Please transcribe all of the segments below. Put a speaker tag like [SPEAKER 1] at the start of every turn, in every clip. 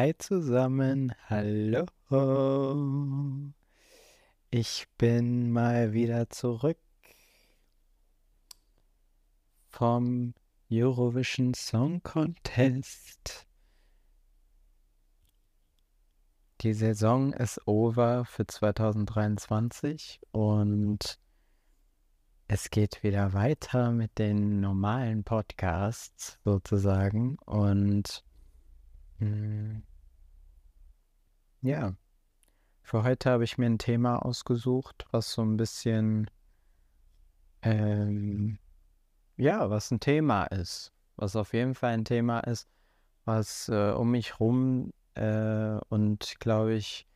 [SPEAKER 1] Hi zusammen, hallo. Ich bin mal wieder zurück vom Eurovision Song Contest. Die Saison ist over für 2023 und es geht wieder weiter mit den normalen Podcasts sozusagen und hm, ja, für heute habe ich mir ein Thema ausgesucht, was so ein bisschen, ähm, ja, was ein Thema ist, was auf jeden Fall ein Thema ist, was äh, um mich rum äh, und glaube ich,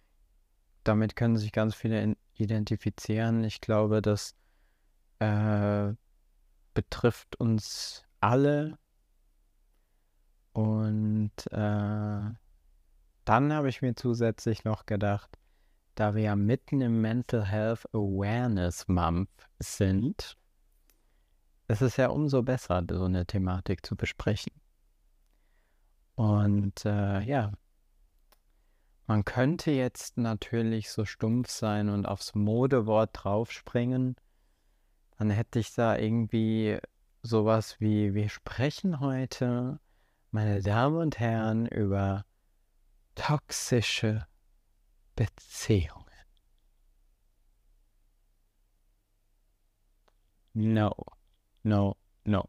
[SPEAKER 1] damit können sich ganz viele identifizieren. Ich glaube, das äh, betrifft uns alle und äh, dann habe ich mir zusätzlich noch gedacht, da wir ja mitten im Mental Health Awareness Month sind, ist es ja umso besser, so eine Thematik zu besprechen. Und äh, ja, man könnte jetzt natürlich so stumpf sein und aufs Modewort draufspringen. Dann hätte ich da irgendwie sowas wie, wir sprechen heute, meine Damen und Herren, über toxische Beziehungen. No, no, no.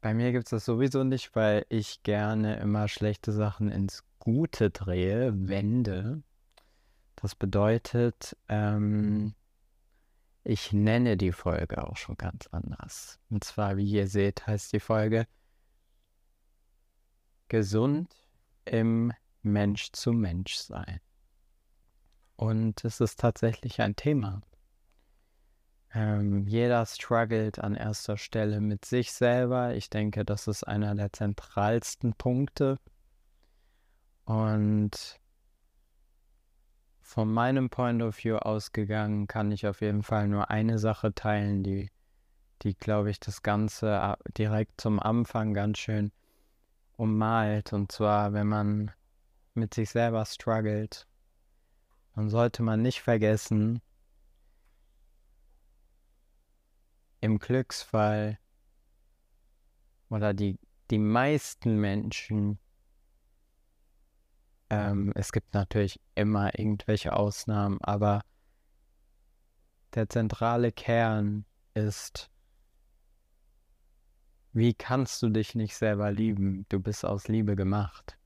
[SPEAKER 1] Bei mir gibt es das sowieso nicht, weil ich gerne immer schlechte Sachen ins Gute drehe, wende. Das bedeutet, ähm, ich nenne die Folge auch schon ganz anders. Und zwar, wie ihr seht, heißt die Folge Gesund im Mensch zu Mensch sein. Und es ist tatsächlich ein Thema. Ähm, jeder struggelt an erster Stelle mit sich selber. Ich denke, das ist einer der zentralsten Punkte. Und von meinem Point of View ausgegangen kann ich auf jeden Fall nur eine Sache teilen, die, die glaube ich, das Ganze äh, direkt zum Anfang ganz schön ummalt. Und zwar, wenn man mit sich selber struggelt, dann sollte man nicht vergessen, im Glücksfall oder die, die meisten Menschen, ähm, es gibt natürlich immer irgendwelche Ausnahmen, aber der zentrale Kern ist, wie kannst du dich nicht selber lieben? Du bist aus Liebe gemacht.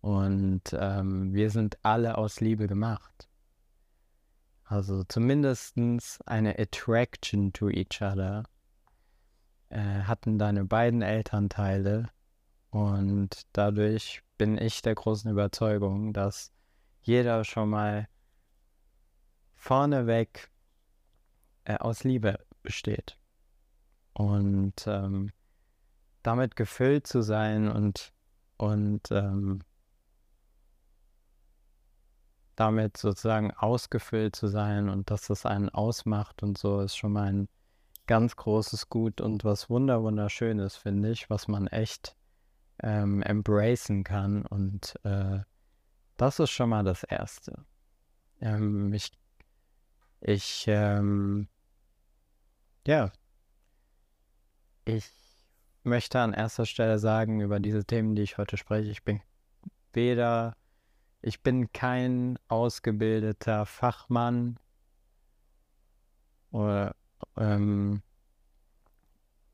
[SPEAKER 1] Und ähm, wir sind alle aus Liebe gemacht. Also zumindest eine Attraction to each other äh, hatten deine beiden Elternteile. Und dadurch bin ich der großen Überzeugung, dass jeder schon mal vorneweg äh, aus Liebe besteht. Und ähm, damit gefüllt zu sein und, und ähm, damit sozusagen ausgefüllt zu sein und dass das einen ausmacht und so ist schon mal ein ganz großes Gut und was wunder wunderschönes finde ich, was man echt ähm, embracen kann und äh, das ist schon mal das Erste. Ähm, ich ich ähm, ja ich möchte an erster Stelle sagen über diese Themen, die ich heute spreche, ich bin weder ich bin kein ausgebildeter Fachmann oder ähm,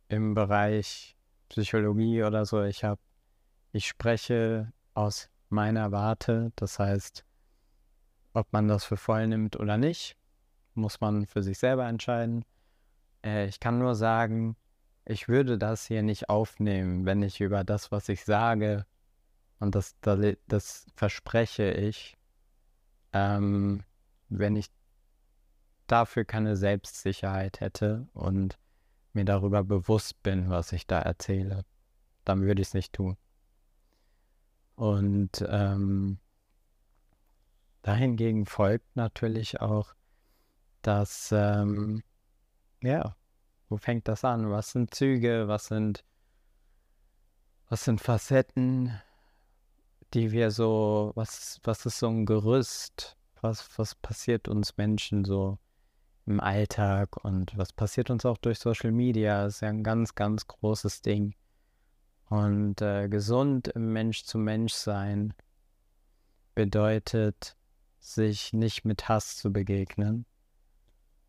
[SPEAKER 1] im Bereich Psychologie oder so. Ich habe, ich spreche aus meiner Warte. Das heißt, ob man das für voll nimmt oder nicht, muss man für sich selber entscheiden. Äh, ich kann nur sagen, ich würde das hier nicht aufnehmen, wenn ich über das, was ich sage, und das, das verspreche ich, ähm, wenn ich dafür keine Selbstsicherheit hätte und mir darüber bewusst bin, was ich da erzähle, dann würde ich es nicht tun. Und ähm, dahingegen folgt natürlich auch, dass, ähm, ja, wo fängt das an? Was sind Züge? Was sind, was sind Facetten? die wir so, was, was ist so ein Gerüst? Was, was passiert uns Menschen so im Alltag und was passiert uns auch durch Social Media? Das ist ja ein ganz, ganz großes Ding. Und äh, gesund im Mensch zu Mensch sein bedeutet, sich nicht mit Hass zu begegnen,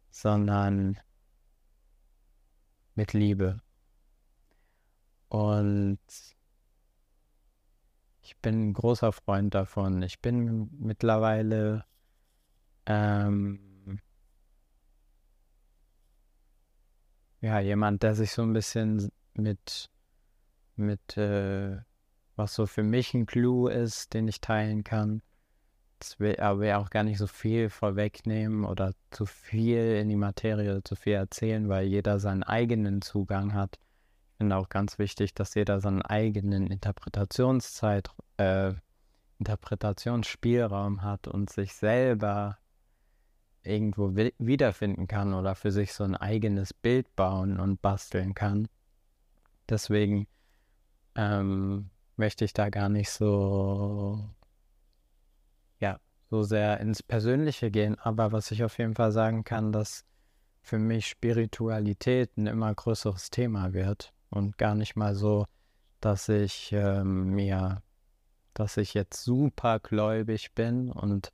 [SPEAKER 1] sondern mit Liebe. Und ich bin ein großer Freund davon. Ich bin mittlerweile ähm, ja jemand, der sich so ein bisschen mit mit äh, was so für mich ein Clou ist, den ich teilen kann. Das will aber auch gar nicht so viel vorwegnehmen oder zu viel in die Materie, zu viel erzählen, weil jeder seinen eigenen Zugang hat. Ich finde auch ganz wichtig, dass jeder seinen eigenen Interpretationszeit, äh, Interpretationsspielraum hat und sich selber irgendwo wiederfinden kann oder für sich so ein eigenes Bild bauen und basteln kann. Deswegen ähm, möchte ich da gar nicht so, so sehr ins Persönliche gehen. Aber was ich auf jeden Fall sagen kann, dass für mich Spiritualität ein immer größeres Thema wird und gar nicht mal so, dass ich ähm, mir, dass ich jetzt super gläubig bin und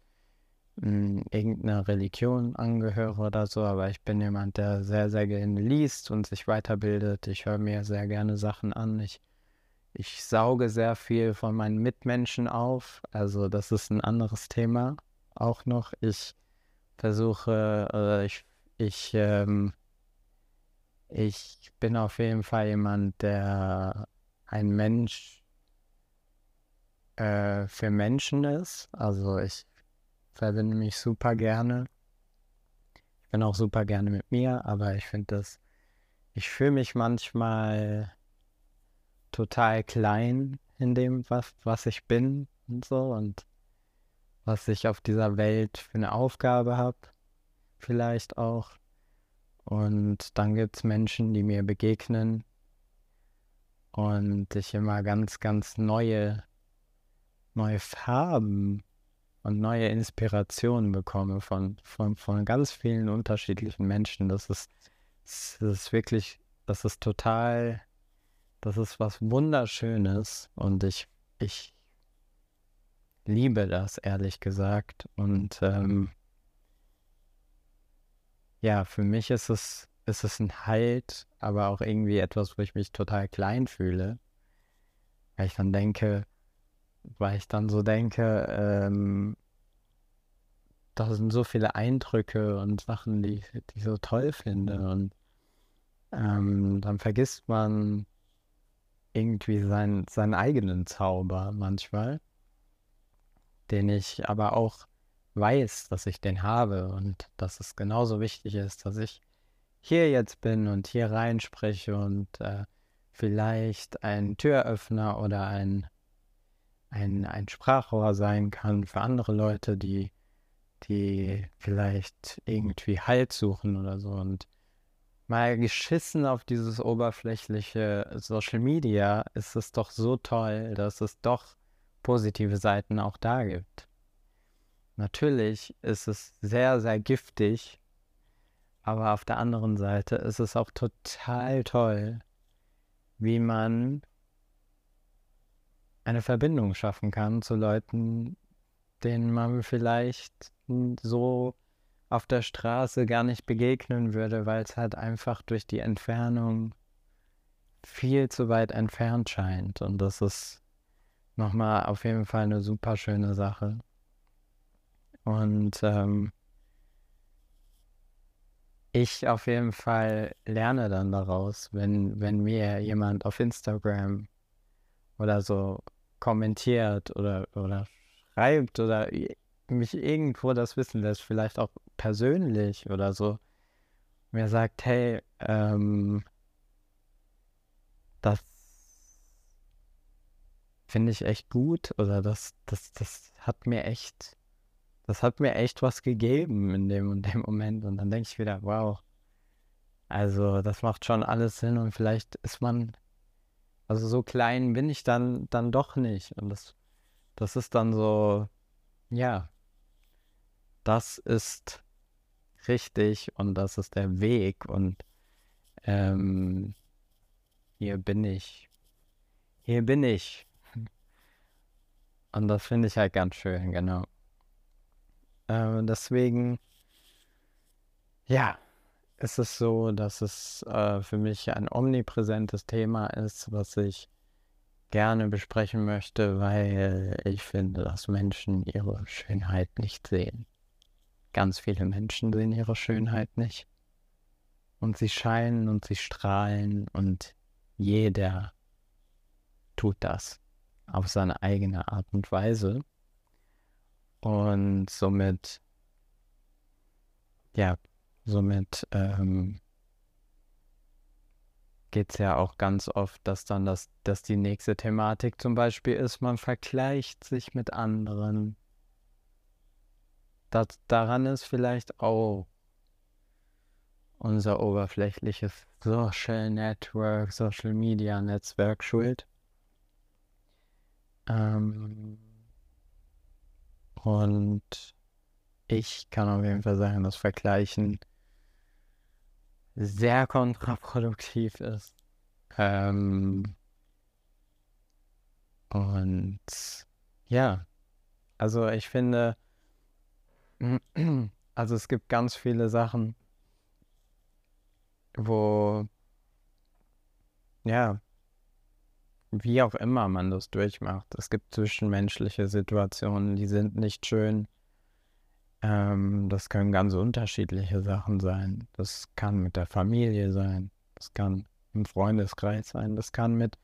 [SPEAKER 1] mh, irgendeiner Religion angehöre oder so, aber ich bin jemand, der sehr, sehr gerne liest und sich weiterbildet. Ich höre mir sehr gerne Sachen an. Ich ich sauge sehr viel von meinen Mitmenschen auf. Also das ist ein anderes Thema auch noch. Ich versuche, äh, ich, ich, ähm, ich bin auf jeden Fall jemand, der ein Mensch äh, für Menschen ist. Also ich verbinde mich super gerne. Ich bin auch super gerne mit mir, aber ich finde das, ich fühle mich manchmal total klein in dem, was, was ich bin und so und was ich auf dieser Welt für eine Aufgabe habe, vielleicht auch. Und dann gibt es Menschen, die mir begegnen und ich immer ganz, ganz neue, neue Farben und neue Inspirationen bekomme von, von, von ganz vielen unterschiedlichen Menschen. Das ist, das ist wirklich, das ist total das ist was Wunderschönes und ich, ich liebe das, ehrlich gesagt. Und ähm, ja, für mich ist es, ist es ein Halt, aber auch irgendwie etwas, wo ich mich total klein fühle. Weil ich dann denke, weil ich dann so denke, ähm, da sind so viele Eindrücke und Sachen, die, die ich so toll finde. Und ähm, dann vergisst man, irgendwie sein, seinen eigenen Zauber manchmal, den ich aber auch weiß, dass ich den habe und dass es genauso wichtig ist, dass ich hier jetzt bin und hier reinspreche und äh, vielleicht ein Türöffner oder ein, ein, ein Sprachrohr sein kann für andere Leute, die, die vielleicht irgendwie Halt suchen oder so. Und mal geschissen auf dieses oberflächliche Social Media, ist es doch so toll, dass es doch positive Seiten auch da gibt. Natürlich ist es sehr, sehr giftig, aber auf der anderen Seite ist es auch total toll, wie man eine Verbindung schaffen kann zu Leuten, denen man vielleicht so auf der Straße gar nicht begegnen würde, weil es halt einfach durch die Entfernung viel zu weit entfernt scheint. Und das ist nochmal auf jeden Fall eine super schöne Sache. Und ähm, ich auf jeden Fall lerne dann daraus, wenn, wenn mir jemand auf Instagram oder so kommentiert oder, oder schreibt oder mich irgendwo das wissen lässt, vielleicht auch persönlich oder so, mir sagt, hey, ähm, das finde ich echt gut oder das, das, das hat mir echt, das hat mir echt was gegeben in dem und dem Moment. Und dann denke ich wieder, wow, also das macht schon alles Sinn und vielleicht ist man, also so klein bin ich dann, dann doch nicht. Und das das ist dann so, ja, das ist richtig und das ist der Weg und ähm, hier bin ich. Hier bin ich. Und das finde ich halt ganz schön, genau. Äh, deswegen, ja, ist es so, dass es äh, für mich ein omnipräsentes Thema ist, was ich gerne besprechen möchte, weil ich finde, dass Menschen ihre Schönheit nicht sehen. Ganz viele Menschen sehen ihre Schönheit nicht. Und sie scheinen und sie strahlen und jeder tut das auf seine eigene Art und Weise. Und somit, ja, somit ähm, geht es ja auch ganz oft, dass dann das, dass die nächste Thematik zum Beispiel ist, man vergleicht sich mit anderen. Das, daran ist vielleicht auch unser oberflächliches Social Network, Social Media Netzwerk schuld. Ähm, und ich kann auf jeden Fall sagen, das Vergleichen sehr kontraproduktiv ist. Ähm, und ja, also ich finde, also es gibt ganz viele Sachen, wo, ja, wie auch immer man das durchmacht. Es gibt zwischenmenschliche Situationen, die sind nicht schön. Ähm, das können ganz unterschiedliche Sachen sein. Das kann mit der Familie sein. Das kann im Freundeskreis sein. Das kann mit,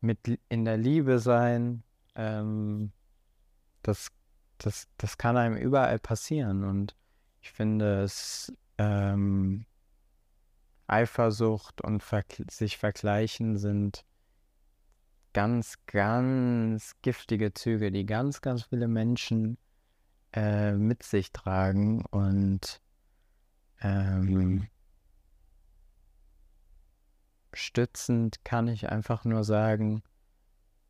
[SPEAKER 1] mit in der Liebe sein. Ähm, das, das, das kann einem überall passieren. Und ich finde es ähm, Eifersucht und ver sich vergleichen sind ganz, ganz giftige Züge, die ganz, ganz viele Menschen äh, mit sich tragen und ähm, stützend kann ich einfach nur sagen,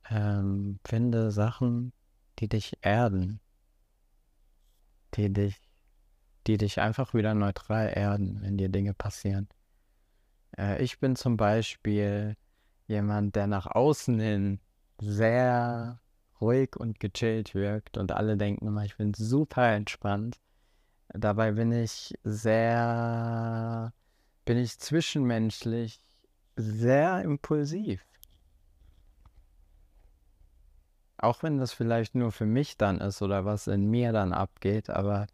[SPEAKER 1] ähm, finde Sachen, die dich erden, die dich, die dich einfach wieder neutral erden, wenn dir Dinge passieren. Äh, ich bin zum Beispiel jemand, der nach außen hin sehr ruhig und gechillt wirkt und alle denken immer, ich bin super entspannt. Dabei bin ich sehr, bin ich zwischenmenschlich sehr impulsiv. Auch wenn das vielleicht nur für mich dann ist oder was in mir dann abgeht, aber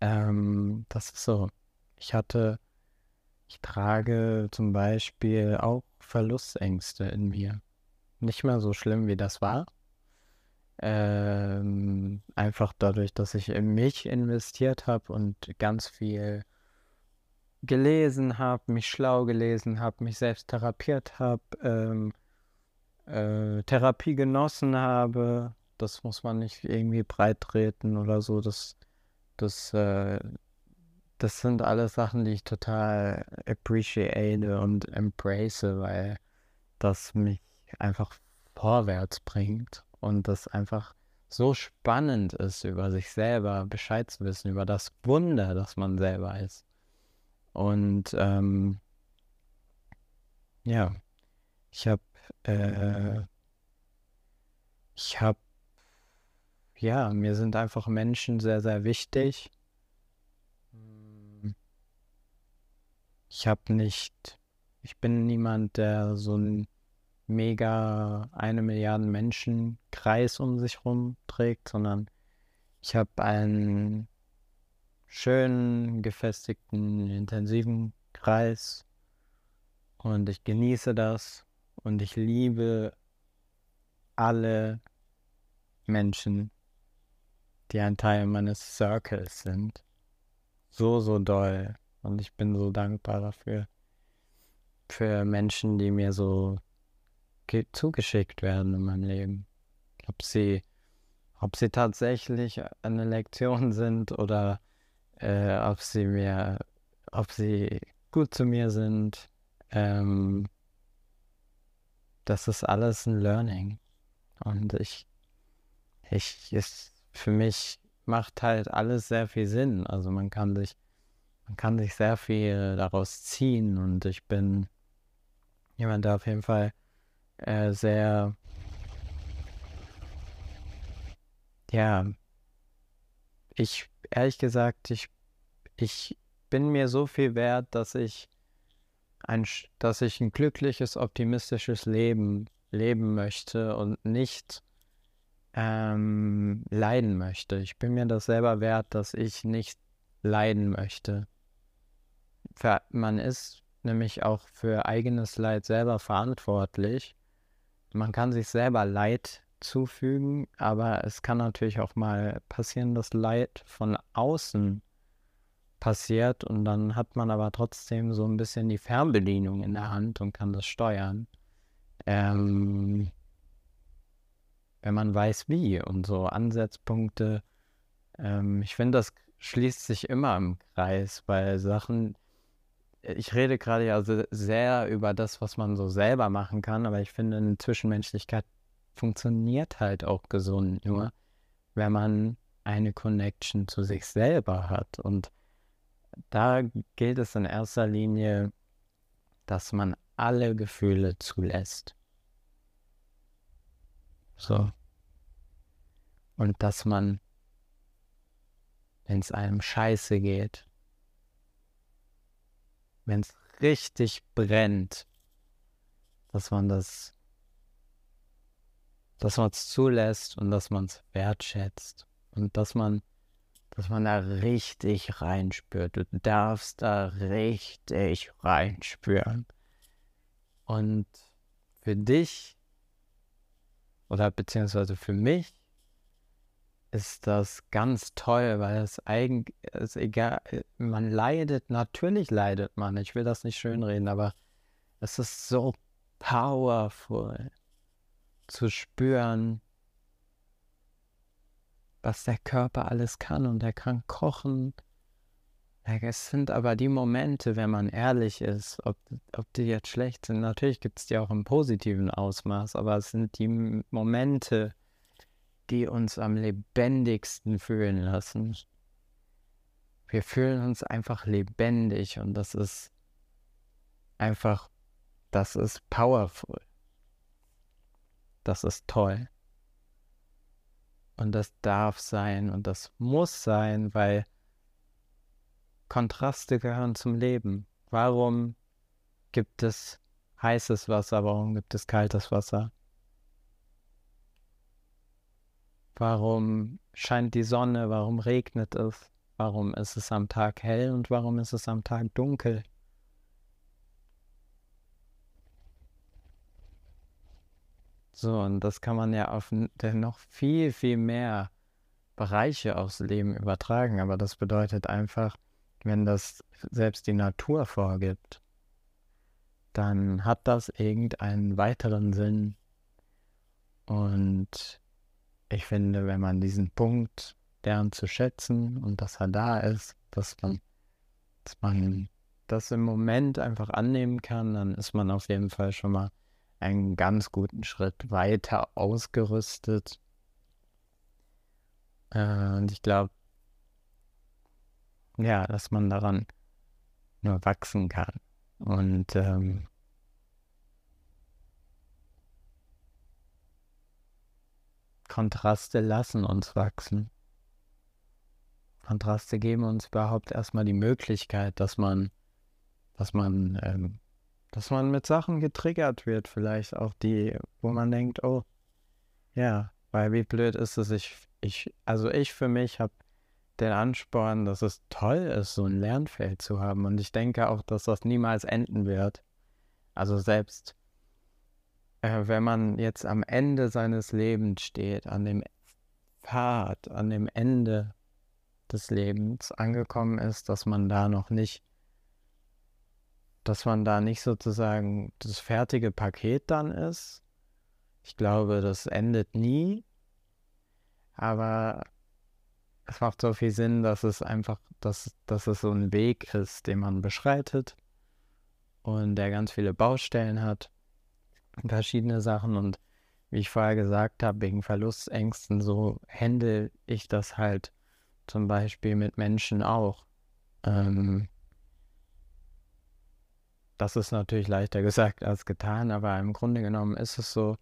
[SPEAKER 1] ähm, das ist so. Ich hatte, ich trage zum Beispiel auch Verlustängste in mir. Nicht mehr so schlimm, wie das war. Ähm, einfach dadurch, dass ich in mich investiert habe und ganz viel gelesen habe, mich schlau gelesen habe, mich selbst therapiert habe, ähm, äh, Therapie genossen habe. Das muss man nicht irgendwie breit treten oder so. Das, das, äh, das sind alles Sachen, die ich total appreciate und embrace, weil das mich einfach vorwärts bringt und das einfach so spannend ist, über sich selber Bescheid zu wissen, über das Wunder, das man selber ist. Und ähm, ja, ich habe, äh, ich habe, ja, mir sind einfach Menschen sehr, sehr wichtig. Ich habe nicht, ich bin niemand, der so ein mega eine Milliarde Menschen Kreis um sich herum trägt, sondern ich habe einen schönen, gefestigten, intensiven Kreis und ich genieße das und ich liebe alle Menschen, die ein Teil meines Circles sind. So, so doll. Und ich bin so dankbar dafür. Für Menschen, die mir so zugeschickt werden in meinem Leben. Ob sie, ob sie tatsächlich eine Lektion sind oder äh, ob sie mir, ob sie gut zu mir sind. Ähm, das ist alles ein Learning. Und ich ich, ist, für mich macht halt alles sehr viel Sinn. Also man kann sich, man kann sich sehr viel daraus ziehen und ich bin jemand, der auf jeden Fall äh, sehr, ja, ich, ehrlich gesagt, ich, ich bin mir so viel wert, dass ich ein, dass ich ein glückliches, optimistisches Leben leben möchte und nicht ähm, leiden möchte. Ich bin mir das selber wert, dass ich nicht leiden möchte. Man ist nämlich auch für eigenes Leid selber verantwortlich. Man kann sich selber Leid zufügen, aber es kann natürlich auch mal passieren, dass Leid von außen passiert und dann hat man aber trotzdem so ein bisschen die Fernbedienung in der Hand und kann das steuern. Ähm, wenn man weiß wie und so Ansatzpunkte. Ähm, ich finde, das schließt sich immer im Kreis, weil Sachen, ich rede gerade ja sehr über das, was man so selber machen kann, aber ich finde, eine Zwischenmenschlichkeit funktioniert halt auch gesund nur, wenn man eine Connection zu sich selber hat. Und da gilt es in erster Linie, dass man alle Gefühle zulässt. So. Und dass man, wenn es einem scheiße geht, wenn es richtig brennt, dass man das, dass man es zulässt und dass man es wertschätzt und dass man, dass man da richtig reinspürt. Du darfst da richtig reinspüren. Und für dich oder beziehungsweise für mich ist das ganz toll, weil es eigentlich, ist egal, man leidet, natürlich leidet man, ich will das nicht schönreden, aber es ist so powerful zu spüren, was der Körper alles kann und er kann kochen, es sind aber die Momente, wenn man ehrlich ist, ob, ob die jetzt schlecht sind. Natürlich gibt es die auch im positiven Ausmaß, aber es sind die Momente, die uns am lebendigsten fühlen lassen. Wir fühlen uns einfach lebendig und das ist einfach, das ist powerful. Das ist toll. Und das darf sein und das muss sein, weil Kontraste gehören zum Leben. Warum gibt es heißes Wasser? Warum gibt es kaltes Wasser? Warum scheint die Sonne? Warum regnet es? Warum ist es am Tag hell und warum ist es am Tag dunkel? So, und das kann man ja auf noch viel, viel mehr Bereiche aufs Leben übertragen. Aber das bedeutet einfach, wenn das selbst die Natur vorgibt, dann hat das irgendeinen weiteren Sinn. Und ich finde, wenn man diesen Punkt lernt zu schätzen und dass er da ist, dass man, dass man das im Moment einfach annehmen kann, dann ist man auf jeden Fall schon mal einen ganz guten Schritt weiter ausgerüstet. Äh, und ich glaube, ja, dass man daran nur wachsen kann. Und ähm, Kontraste lassen uns wachsen. Kontraste geben uns überhaupt erstmal die Möglichkeit, dass man, dass man, ähm, dass man mit Sachen getriggert wird, vielleicht auch die, wo man denkt, oh, ja, weil wie blöd ist es, ich, ich, also ich für mich habe den Ansporn, dass es toll ist, so ein Lernfeld zu haben. Und ich denke auch, dass das niemals enden wird. Also selbst äh, wenn man jetzt am Ende seines Lebens steht, an dem Pfad, an dem Ende des Lebens angekommen ist, dass man da noch nicht, dass man da nicht sozusagen das fertige Paket dann ist. Ich glaube, das endet nie. Aber es macht so viel Sinn, dass es einfach, dass, dass es so ein Weg ist, den man beschreitet und der ganz viele Baustellen hat, verschiedene Sachen und wie ich vorher gesagt habe, wegen Verlustängsten, so handle ich das halt zum Beispiel mit Menschen auch. Ähm, das ist natürlich leichter gesagt als getan, aber im Grunde genommen ist es so,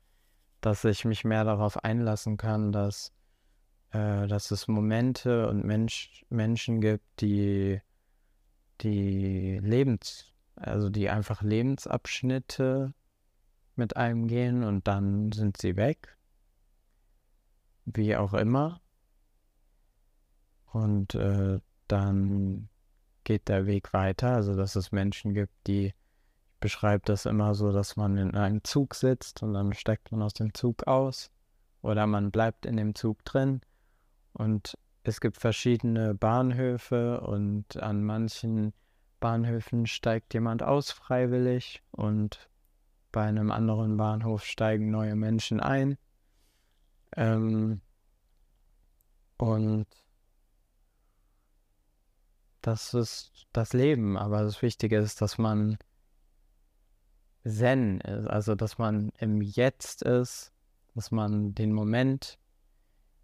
[SPEAKER 1] dass ich mich mehr darauf einlassen kann, dass, äh, dass es Momente und Mensch, Menschen gibt, die, die Lebens, also die einfach Lebensabschnitte mit einem gehen und dann sind sie weg. Wie auch immer. Und äh, dann geht der Weg weiter. Also dass es Menschen gibt, die ich beschreibe das immer so, dass man in einem Zug sitzt und dann steigt man aus dem Zug aus oder man bleibt in dem Zug drin und es gibt verschiedene Bahnhöfe und an manchen Bahnhöfen steigt jemand aus freiwillig und bei einem anderen Bahnhof steigen neue Menschen ein. Ähm, und das ist das Leben, aber das Wichtige ist, dass man Zen ist, also dass man im Jetzt ist, dass man den Moment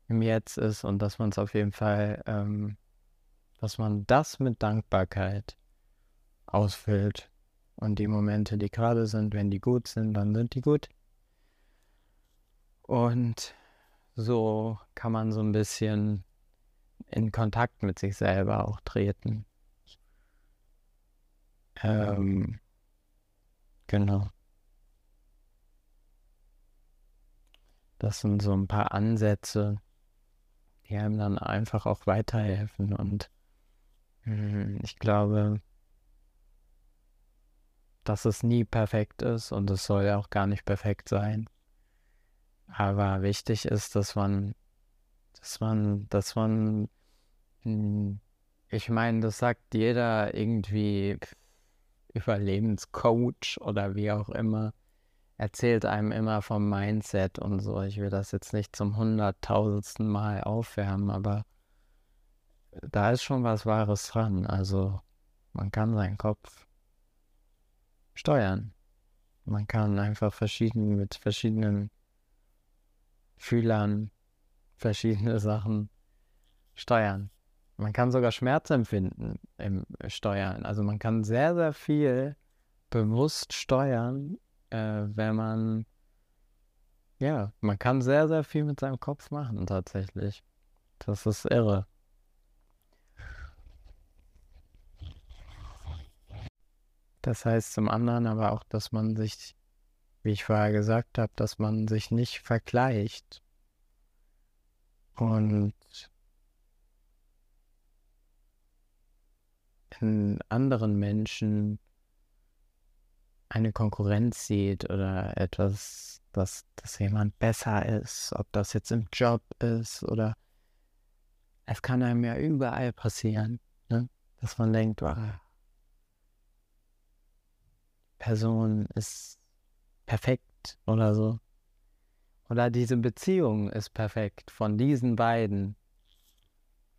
[SPEAKER 1] im Jetzt ist und dass man es auf jeden Fall, ähm, dass man das mit Dankbarkeit ausfüllt. Und die Momente, die gerade sind, wenn die gut sind, dann sind die gut. Und so kann man so ein bisschen in Kontakt mit sich selber auch treten. Ähm, genau. Das sind so ein paar Ansätze, die einem dann einfach auch weiterhelfen. Und hm, ich glaube, dass es nie perfekt ist und es soll auch gar nicht perfekt sein. Aber wichtig ist, dass man, dass man, dass man, hm, ich meine, das sagt jeder irgendwie Überlebenscoach oder wie auch immer, erzählt einem immer vom Mindset und so. Ich will das jetzt nicht zum hunderttausendsten Mal aufwärmen, aber da ist schon was Wahres dran. Also man kann seinen Kopf steuern. Man kann einfach verschieden mit verschiedenen Fühlern verschiedene Sachen steuern. Man kann sogar Schmerz empfinden im Steuern. Also man kann sehr, sehr viel bewusst steuern, äh, wenn man, ja, man kann sehr, sehr viel mit seinem Kopf machen tatsächlich. Das ist irre. Das heißt zum anderen aber auch, dass man sich, wie ich vorher gesagt habe, dass man sich nicht vergleicht und in anderen Menschen eine Konkurrenz sieht oder etwas, dass, dass jemand besser ist, ob das jetzt im Job ist oder es kann einem ja überall passieren, ne? dass man denkt, oh, Person ist perfekt oder so. Oder diese Beziehung ist perfekt von diesen beiden,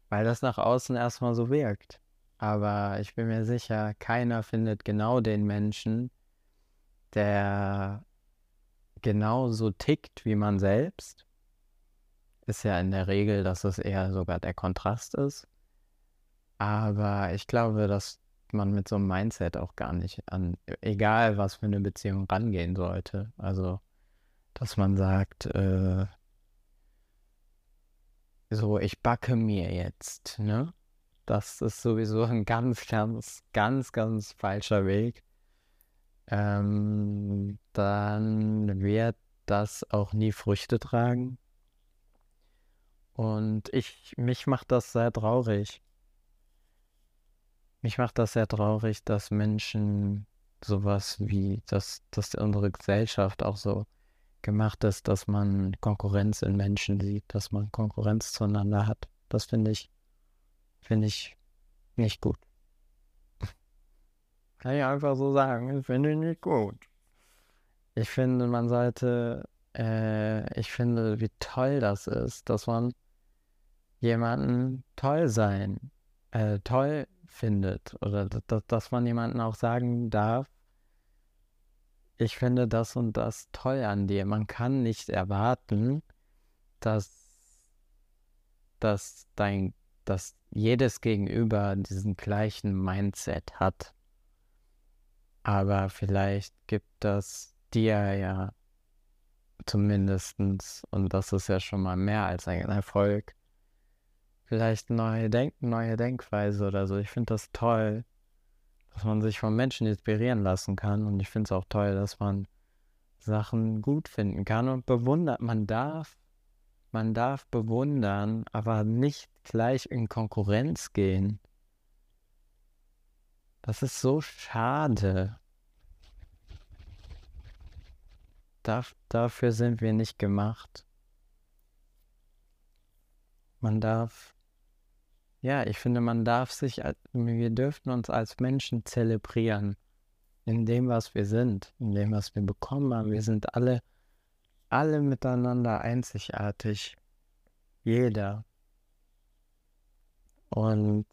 [SPEAKER 1] weil das nach außen erstmal so wirkt. Aber ich bin mir sicher, keiner findet genau den Menschen, der genauso tickt wie man selbst. Ist ja in der Regel, dass es eher sogar der Kontrast ist. Aber ich glaube, dass man mit so einem Mindset auch gar nicht an, egal was für eine Beziehung rangehen sollte. Also, dass man sagt, äh, so, ich backe mir jetzt, ne? Das ist sowieso ein ganz, ganz, ganz, ganz falscher Weg ähm, dann wird das auch nie Früchte tragen. Und ich, mich macht das sehr traurig. Mich macht das sehr traurig, dass Menschen sowas wie, dass, dass unsere Gesellschaft auch so gemacht ist, dass man Konkurrenz in Menschen sieht, dass man Konkurrenz zueinander hat. Das finde ich, finde ich nicht gut. Kann ich einfach so sagen. Ich finde ihn nicht gut. Ich finde, man sollte, äh, ich finde, wie toll das ist, dass man jemanden toll sein, äh, toll findet. Oder dass man jemanden auch sagen darf, ich finde das und das toll an dir. Man kann nicht erwarten, dass, dass dein, dass jedes Gegenüber diesen gleichen Mindset hat. Aber vielleicht gibt das dir ja zumindestens, und das ist ja schon mal mehr als ein Erfolg, vielleicht neue Denken, neue Denkweise oder so. Ich finde das toll, dass man sich von Menschen inspirieren lassen kann. Und ich finde es auch toll, dass man Sachen gut finden kann und bewundert. Man darf, man darf bewundern, aber nicht gleich in Konkurrenz gehen. Das ist so schade. Darf, dafür sind wir nicht gemacht. Man darf, ja, ich finde, man darf sich, wir dürften uns als Menschen zelebrieren in dem, was wir sind, in dem, was wir bekommen haben. Wir sind alle, alle miteinander einzigartig. Jeder. Und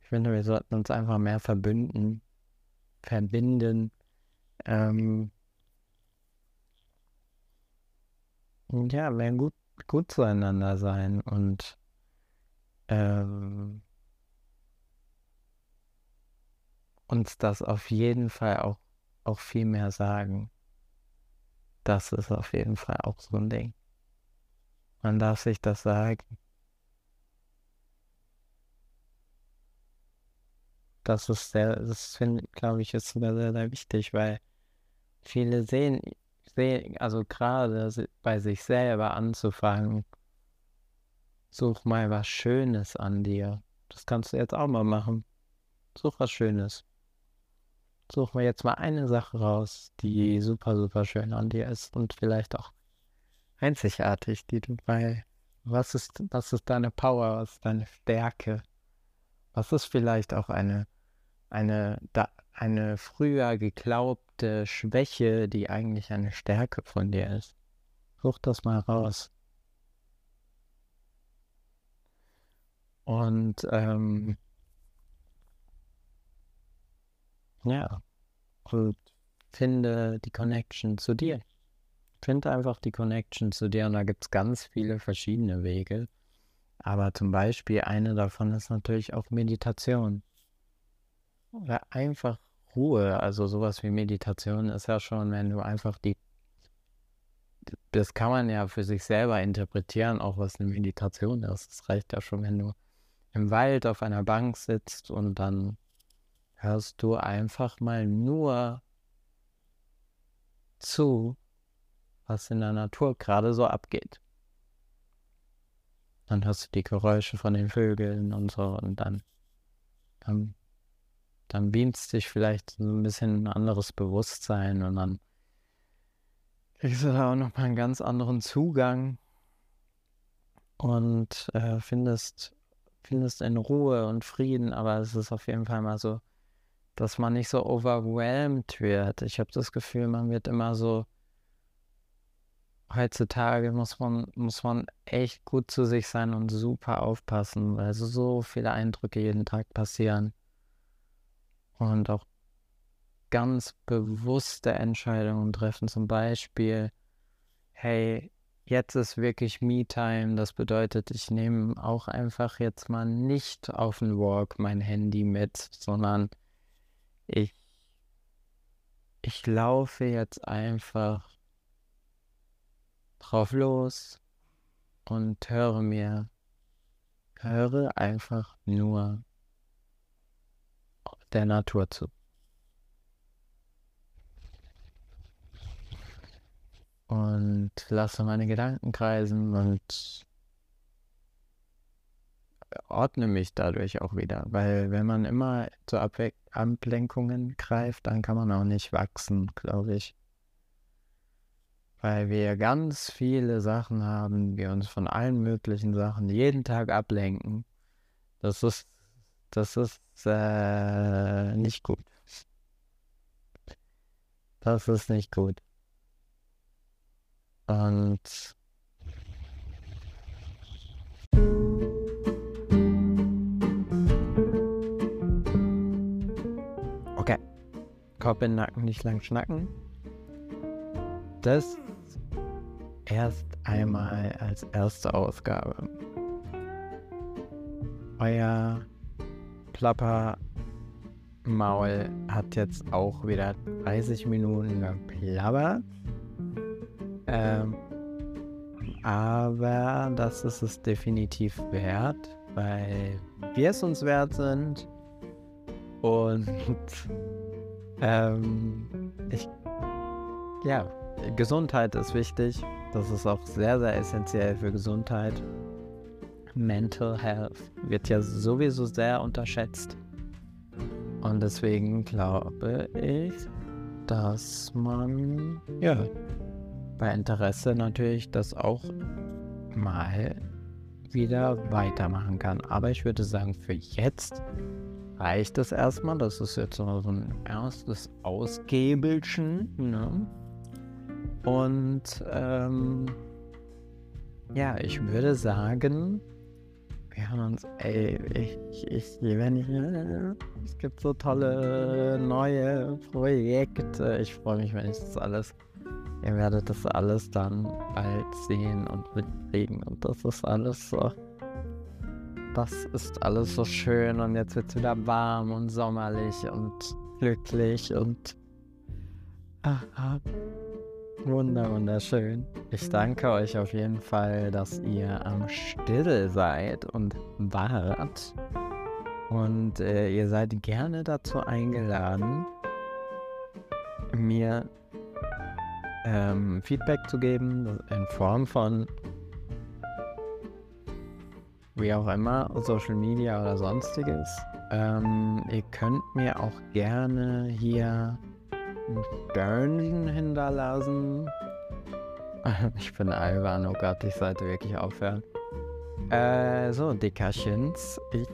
[SPEAKER 1] ich finde, wir sollten uns einfach mehr verbünden, verbinden. Ähm, ja, mehr gut, gut zueinander sein und ähm, uns das auf jeden Fall auch, auch viel mehr sagen. Das ist auf jeden Fall auch so ein Ding. Man darf sich das sagen. Das ist sehr, das finde, glaube ich, ist sehr, sehr, sehr wichtig, weil viele sehen, sehen, also gerade bei sich selber anzufangen, such mal was Schönes an dir. Das kannst du jetzt auch mal machen. Such was Schönes. Such mir jetzt mal eine Sache raus, die super, super schön an dir ist und vielleicht auch einzigartig, die du bei, was ist, was ist deine Power, was ist deine Stärke? Was ist vielleicht auch eine, eine, da, eine früher geglaubte Schwäche, die eigentlich eine Stärke von dir ist? Such das mal raus. Und ähm, Ja. Und finde die Connection zu dir. Finde einfach die Connection zu dir und da gibt es ganz viele verschiedene Wege. Aber zum Beispiel eine davon ist natürlich auch Meditation. Oder einfach Ruhe. Also sowas wie Meditation ist ja schon, wenn du einfach die. Das kann man ja für sich selber interpretieren, auch was eine Meditation ist. Es reicht ja schon, wenn du im Wald auf einer Bank sitzt und dann hörst du einfach mal nur zu, was in der Natur gerade so abgeht. Dann hörst du die Geräusche von den Vögeln und so und dann, dann, dann beamst dich vielleicht so ein bisschen ein anderes Bewusstsein und dann kriegst du da auch nochmal einen ganz anderen Zugang und äh, findest, findest in Ruhe und Frieden, aber es ist auf jeden Fall mal so dass man nicht so overwhelmed wird. Ich habe das Gefühl, man wird immer so. Heutzutage muss man, muss man echt gut zu sich sein und super aufpassen, weil so, so viele Eindrücke jeden Tag passieren. Und auch ganz bewusste Entscheidungen treffen. Zum Beispiel, hey, jetzt ist wirklich Me-Time. Das bedeutet, ich nehme auch einfach jetzt mal nicht auf den Walk mein Handy mit, sondern ich, ich laufe jetzt einfach drauf los und höre mir, höre einfach nur der Natur zu. Und lasse meine Gedanken kreisen und ordne mich dadurch auch wieder, weil wenn man immer zu Abwe Ablenkungen greift, dann kann man auch nicht wachsen, glaube ich. Weil wir ganz viele Sachen haben, wir uns von allen möglichen Sachen jeden Tag ablenken. Das ist, das ist äh, nicht gut. Das ist nicht gut. Und In den Nacken nicht lang schnacken. Das erst einmal als erste Ausgabe. Euer Plapper Maul hat jetzt auch wieder 30 Minuten geplappert. Ähm, aber das ist es definitiv wert, weil wir es uns wert sind. Und ähm, ich, ja, Gesundheit ist wichtig. Das ist auch sehr, sehr essentiell für Gesundheit. Mental Health wird ja sowieso sehr unterschätzt. Und deswegen glaube ich, dass man ja bei Interesse natürlich das auch mal wieder weitermachen kann. Aber ich würde sagen, für jetzt reicht es erstmal. Das ist jetzt so ein erstes Ausgäbelchen. Ne? Und ähm, ja, ich würde sagen, wir haben uns, ey, ich, ich, wenn ich, es gibt so tolle neue Projekte. Ich freue mich, wenn ich das alles, ihr werdet das alles dann bald sehen und mitkriegen. Und das ist alles so, das ist alles so schön und jetzt wird es wieder warm und sommerlich und glücklich und aha. Wunder, wunderschön. Ich danke euch auf jeden Fall, dass ihr am Still seid und wart. Und äh, ihr seid gerne dazu eingeladen, mir ähm, Feedback zu geben in Form von wie auch immer, Social Media oder sonstiges. Ähm, ihr könnt mir auch gerne hier Sternchen hinterlassen. Ich bin albern, oh Gott, ich sollte wirklich aufhören. Äh, so, Dickerchens. Ich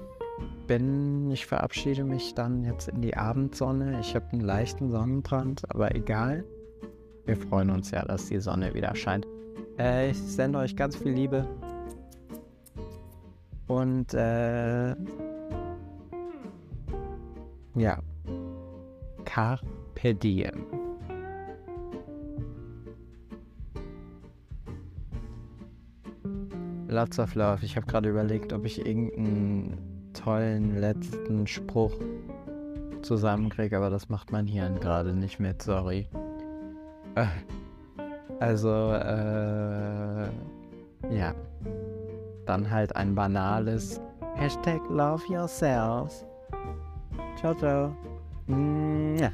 [SPEAKER 1] bin, ich verabschiede mich dann jetzt in die Abendsonne. Ich habe einen leichten Sonnenbrand, aber egal. Wir freuen uns ja, dass die Sonne wieder scheint. Äh, ich sende euch ganz viel Liebe. Und, äh, ja. Car per diem. Lots of Love. Ich habe gerade überlegt, ob ich irgendeinen tollen letzten Spruch zusammenkriege, aber das macht mein Hirn gerade nicht mit, sorry. Äh, also, äh, ja. Dann halt ein banales Hashtag Love Yourself. Ciao, ciao. Ja.